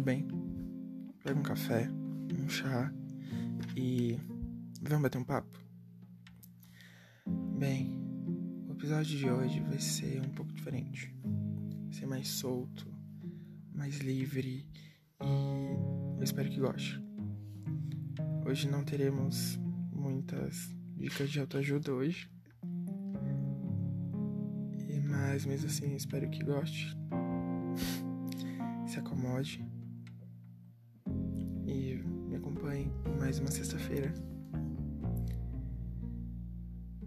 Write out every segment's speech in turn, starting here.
tudo bem? Pega um café, um chá e vamos bater um papo? Bem, o episódio de hoje vai ser um pouco diferente. Vai ser mais solto, mais livre e eu espero que goste. Hoje não teremos muitas dicas de autoajuda hoje. Mas mesmo assim espero que goste se acomode mais uma sexta-feira.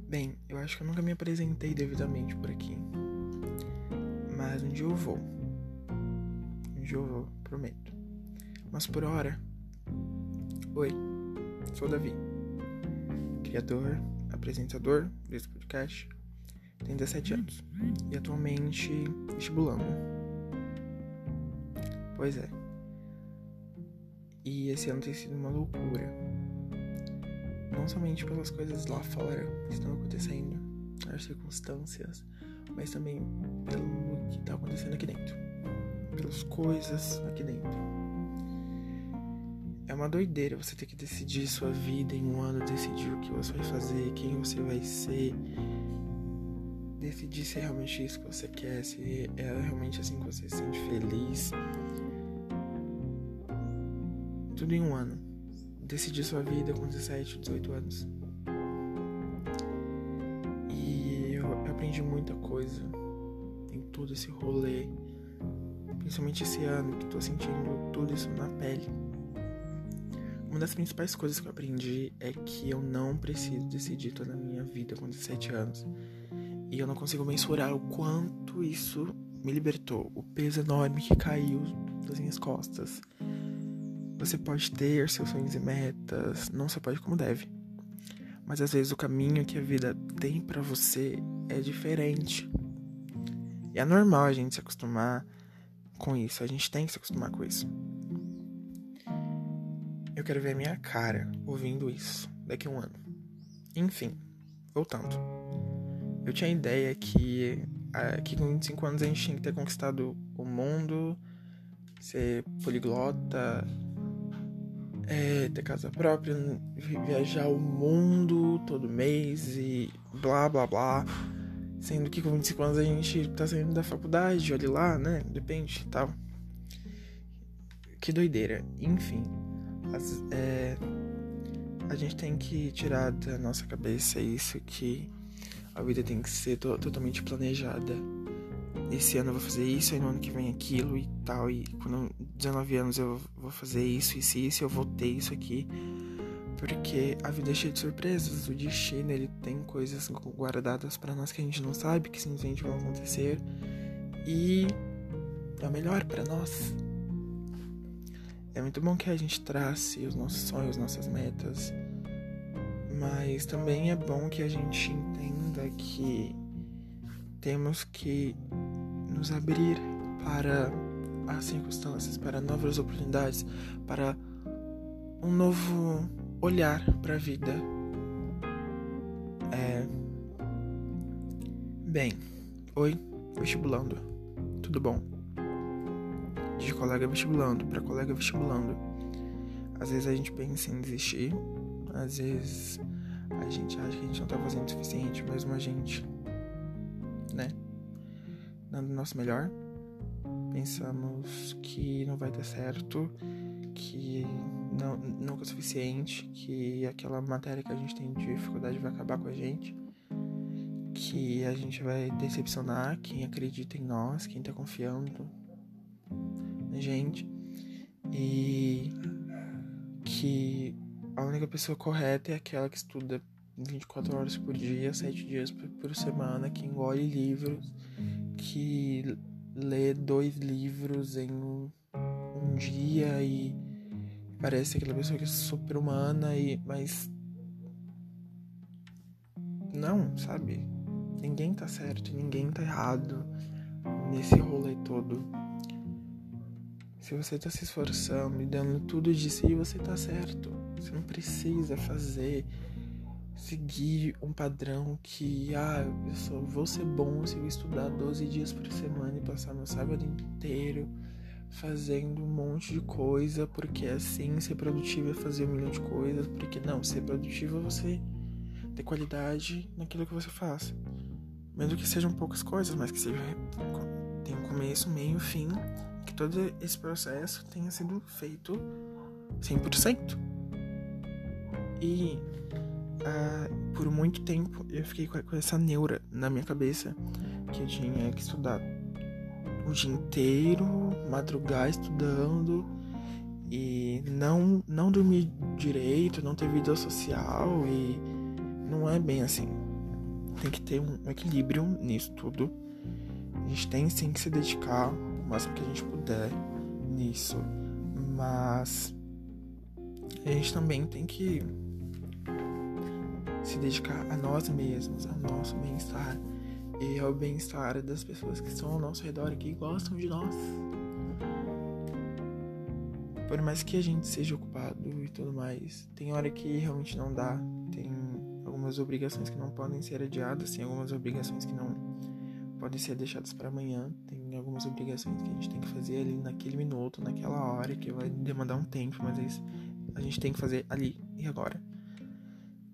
Bem, eu acho que eu nunca me apresentei devidamente por aqui, mas um dia eu vou. Um dia eu vou, prometo. Mas por hora, oi, sou o Davi, criador, apresentador desse podcast, tenho 17 anos e atualmente vestibulando Pois é. E esse ano tem sido uma loucura. Não somente pelas coisas lá fora que estão acontecendo, as circunstâncias, mas também pelo que está acontecendo aqui dentro. Pelas coisas aqui dentro. É uma doideira você ter que decidir sua vida em um ano, decidir o que você vai fazer, quem você vai ser, decidir se é realmente isso que você quer, se é realmente assim que você se sente feliz tudo em um ano. Decidi sua vida com 17, 18 anos. E eu aprendi muita coisa em todo esse rolê. Principalmente esse ano que tô sentindo tudo isso na pele. Uma das principais coisas que eu aprendi é que eu não preciso decidir toda a minha vida com 17 anos. E eu não consigo mensurar o quanto isso me libertou, o peso enorme que caiu das minhas costas você pode ter seus sonhos e metas, não só pode como deve. Mas às vezes o caminho que a vida tem para você é diferente. E é normal a gente se acostumar com isso, a gente tem que se acostumar com isso. Eu quero ver a minha cara ouvindo isso daqui a um ano. Enfim, voltando. Eu tinha a ideia que, que com 25 anos a gente tinha que ter conquistado o mundo, ser poliglota, é, ter casa própria, viajar o mundo todo mês e blá blá blá. Sendo que com 25 anos a gente tá saindo da faculdade, olha lá, né? Depende e tal. Que doideira. Enfim, as, é, a gente tem que tirar da nossa cabeça isso que a vida tem que ser to totalmente planejada esse ano eu vou fazer isso, aí no ano que vem aquilo e tal. E quando 19 anos eu vou fazer isso, isso e isso, eu vou ter isso aqui. Porque a vida é cheia de surpresas, o destino ele tem coisas guardadas para nós que a gente não sabe que simplesmente vão acontecer. E é o melhor para nós. É muito bom que a gente trace os nossos sonhos, nossas metas. Mas também é bom que a gente entenda que temos que nos abrir para as circunstâncias, para novas oportunidades, para um novo olhar para a vida. É... Bem, oi, vestibulando, tudo bom? De colega vestibulando para colega vestibulando. Às vezes a gente pensa em desistir, às vezes a gente acha que a gente não tá fazendo o suficiente, mesmo a gente? Dando o nosso melhor. Pensamos que não vai dar certo, que não, nunca é o suficiente, que aquela matéria que a gente tem de dificuldade vai acabar com a gente, que a gente vai decepcionar quem acredita em nós, quem tá confiando na gente, e que a única pessoa correta é aquela que estuda 24 horas por dia, 7 dias por semana, que engole livros que lê dois livros em um, um dia e parece aquela pessoa que é super humana e mas não, sabe? Ninguém tá certo, ninguém tá errado nesse rolê todo. Se você tá se esforçando e dando tudo de si, você tá certo. Você não precisa fazer seguir um padrão que, ah, eu só vou ser bom se eu estudar 12 dias por semana e passar meu sábado inteiro fazendo um monte de coisa, porque assim ser produtivo é fazer um milhão de coisas, porque não, ser produtivo é você ter qualidade naquilo que você faz. Mesmo que sejam poucas coisas, mas que seja tem um começo, meio, fim, que todo esse processo tenha sido feito 100%. E uh, por muito tempo eu fiquei com essa neura na minha cabeça que eu tinha que estudar o dia inteiro, madrugar estudando e não não dormir direito, não ter vida social e não é bem assim. Tem que ter um equilíbrio nisso tudo. A gente tem sim que se dedicar o máximo que a gente puder nisso, mas a gente também tem que se dedicar a nós mesmos, ao nosso bem-estar e ao bem-estar das pessoas que estão ao nosso redor e que gostam de nós. Por mais que a gente seja ocupado e tudo mais, tem hora que realmente não dá, tem algumas obrigações que não podem ser adiadas, tem algumas obrigações que não podem ser deixadas para amanhã, tem algumas obrigações que a gente tem que fazer ali naquele minuto, naquela hora, que vai demandar um tempo, mas é a gente tem que fazer ali e agora.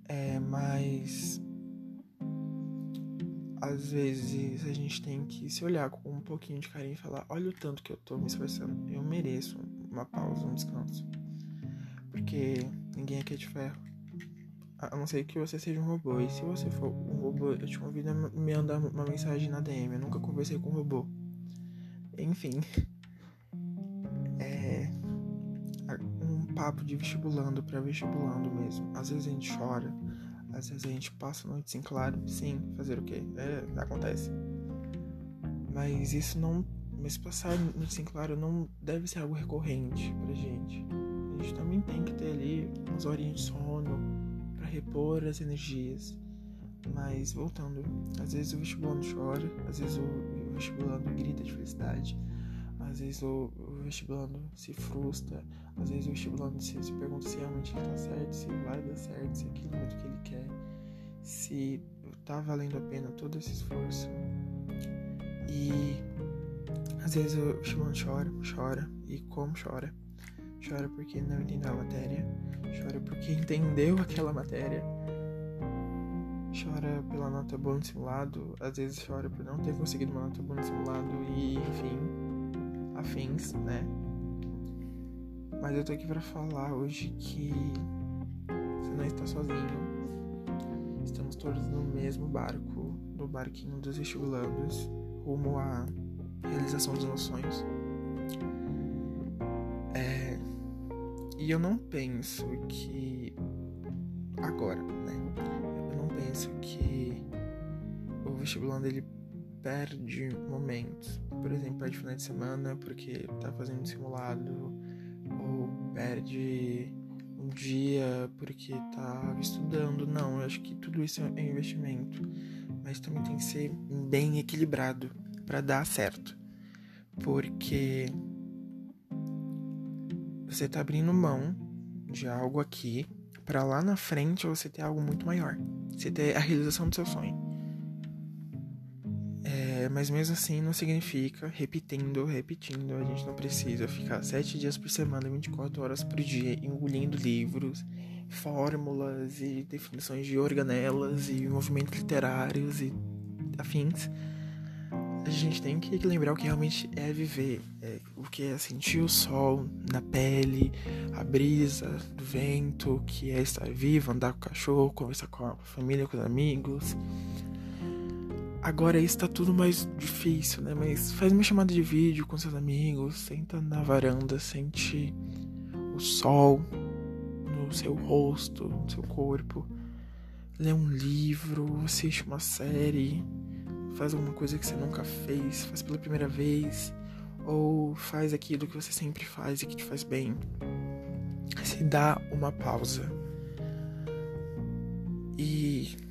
É, mas às vezes a gente tem que se olhar com um pouquinho de carinho e falar: olha o tanto que eu tô me esforçando, eu mereço uma pausa, um descanso. Porque ninguém aqui é de ferro. A não ser que você seja um robô. E se você for um robô, eu te convido a me mandar uma mensagem na DM. Eu nunca conversei com um robô. Enfim. Papo de vestibulando para vestibulando mesmo. Às vezes a gente chora às vezes a gente passa a noite sem claro, sim, fazer o quê? É, acontece. Mas isso não. Mas passar a noite sem claro não deve ser algo recorrente pra gente. A gente também tem que ter ali umas horinhas de sono para repor as energias. Mas voltando, às vezes o vestibulando chora, às vezes o vestibulando grita de felicidade, às vezes o, o vestibulando se frustra, às vezes o vestibulando se, se pergunta se realmente está certo, se vai dar certo, se é mesmo que ele quer, se tá valendo a pena todo esse esforço. E às vezes o vestibulando chora, chora, e como chora? Chora porque não entendeu a matéria, chora porque entendeu aquela matéria, chora pela nota boa no simulado, às vezes chora por não ter conseguido uma nota boa no simulado e enfim afins, né? Mas eu tô aqui para falar hoje que você não está sozinho. Estamos todos no mesmo barco, no barquinho dos vestibulandos, rumo à realização dos nossos sonhos. É, e eu não penso que agora, né? Eu não penso que o vestibulando ele perde momentos. Por exemplo, perde final de semana porque tá fazendo simulado, ou perde um dia porque tá estudando. Não, eu acho que tudo isso é investimento, mas também tem que ser bem equilibrado para dar certo. Porque você tá abrindo mão de algo aqui para lá na frente você ter algo muito maior. Você ter a realização do seu sonho mas mesmo assim não significa, repetindo, repetindo, a gente não precisa ficar sete dias por semana, 24 horas por dia, engolindo livros, fórmulas e definições de organelas e movimentos literários e afins. A gente tem que lembrar o que realmente é viver, é, o que é sentir o sol na pele, a brisa do vento, o que é estar vivo, andar com o cachorro, conversar com a família, com os amigos, Agora isso tá tudo mais difícil, né? Mas faz uma chamada de vídeo com seus amigos, senta na varanda, sente o sol no seu rosto, no seu corpo, lê um livro, assiste uma série, faz alguma coisa que você nunca fez, faz pela primeira vez, ou faz aquilo que você sempre faz e que te faz bem. Se dá uma pausa. E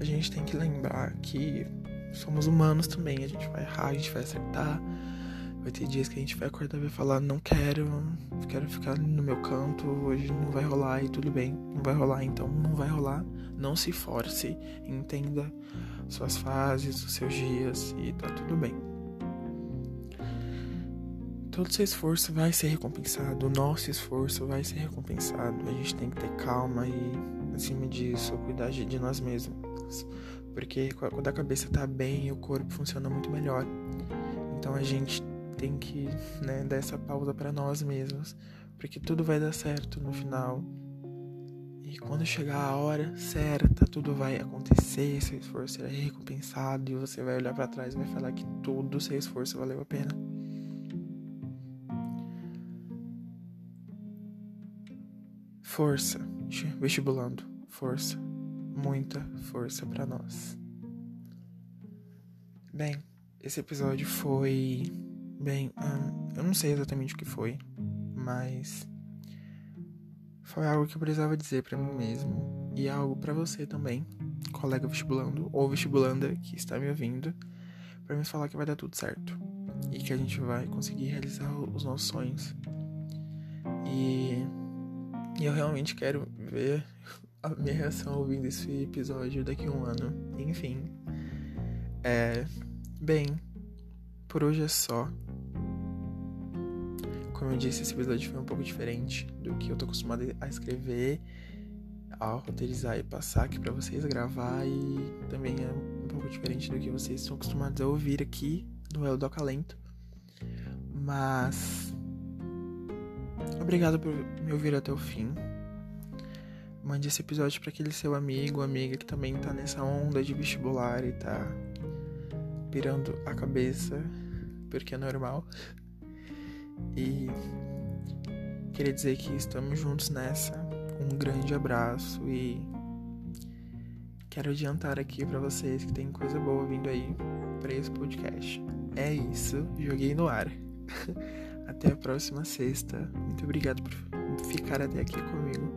a gente tem que lembrar que somos humanos também. A gente vai errar, a gente vai acertar. Vai ter dias que a gente vai acordar e vai falar: Não quero, quero ficar no meu canto, hoje não vai rolar e tudo bem, não vai rolar, então não vai rolar. Não se force, entenda suas fases, os seus dias e tá tudo bem. todo seu esforço vai ser recompensado, o nosso esforço vai ser recompensado. A gente tem que ter calma e, acima disso, cuidar de nós mesmos. Porque quando a cabeça tá bem, o corpo funciona muito melhor. Então a gente tem que né, dar essa pausa para nós mesmos, porque tudo vai dar certo no final. E quando chegar a hora certa, tudo vai acontecer, seu esforço será recompensado e você vai olhar para trás e vai falar que todo seu esforço valeu a pena. Força, vestibulando, força, muita força para nós. Bem, esse episódio foi bem, hum, eu não sei exatamente o que foi, mas foi algo que eu precisava dizer para mim mesmo e algo para você também, colega vestibulando ou vestibulanda que está me ouvindo, para me falar que vai dar tudo certo e que a gente vai conseguir realizar os nossos sonhos. E, e eu realmente quero ver a minha reação ouvindo esse episódio daqui a um ano. Enfim, é bem, por hoje é só. Como eu disse, esse episódio foi um pouco diferente do que eu tô acostumado a escrever, a roteirizar e passar aqui para vocês gravar e também é um pouco diferente do que vocês estão acostumados a ouvir aqui no El do Acalento. Mas obrigado por me ouvir até o fim. Mande esse episódio para aquele seu amigo amiga que também tá nessa onda de vestibular e tá pirando a cabeça, porque é normal. E queria dizer que estamos juntos nessa. Um grande abraço e quero adiantar aqui para vocês que tem coisa boa vindo aí para esse podcast. É isso, joguei no ar. Até a próxima sexta. Muito obrigado por ficar até aqui comigo.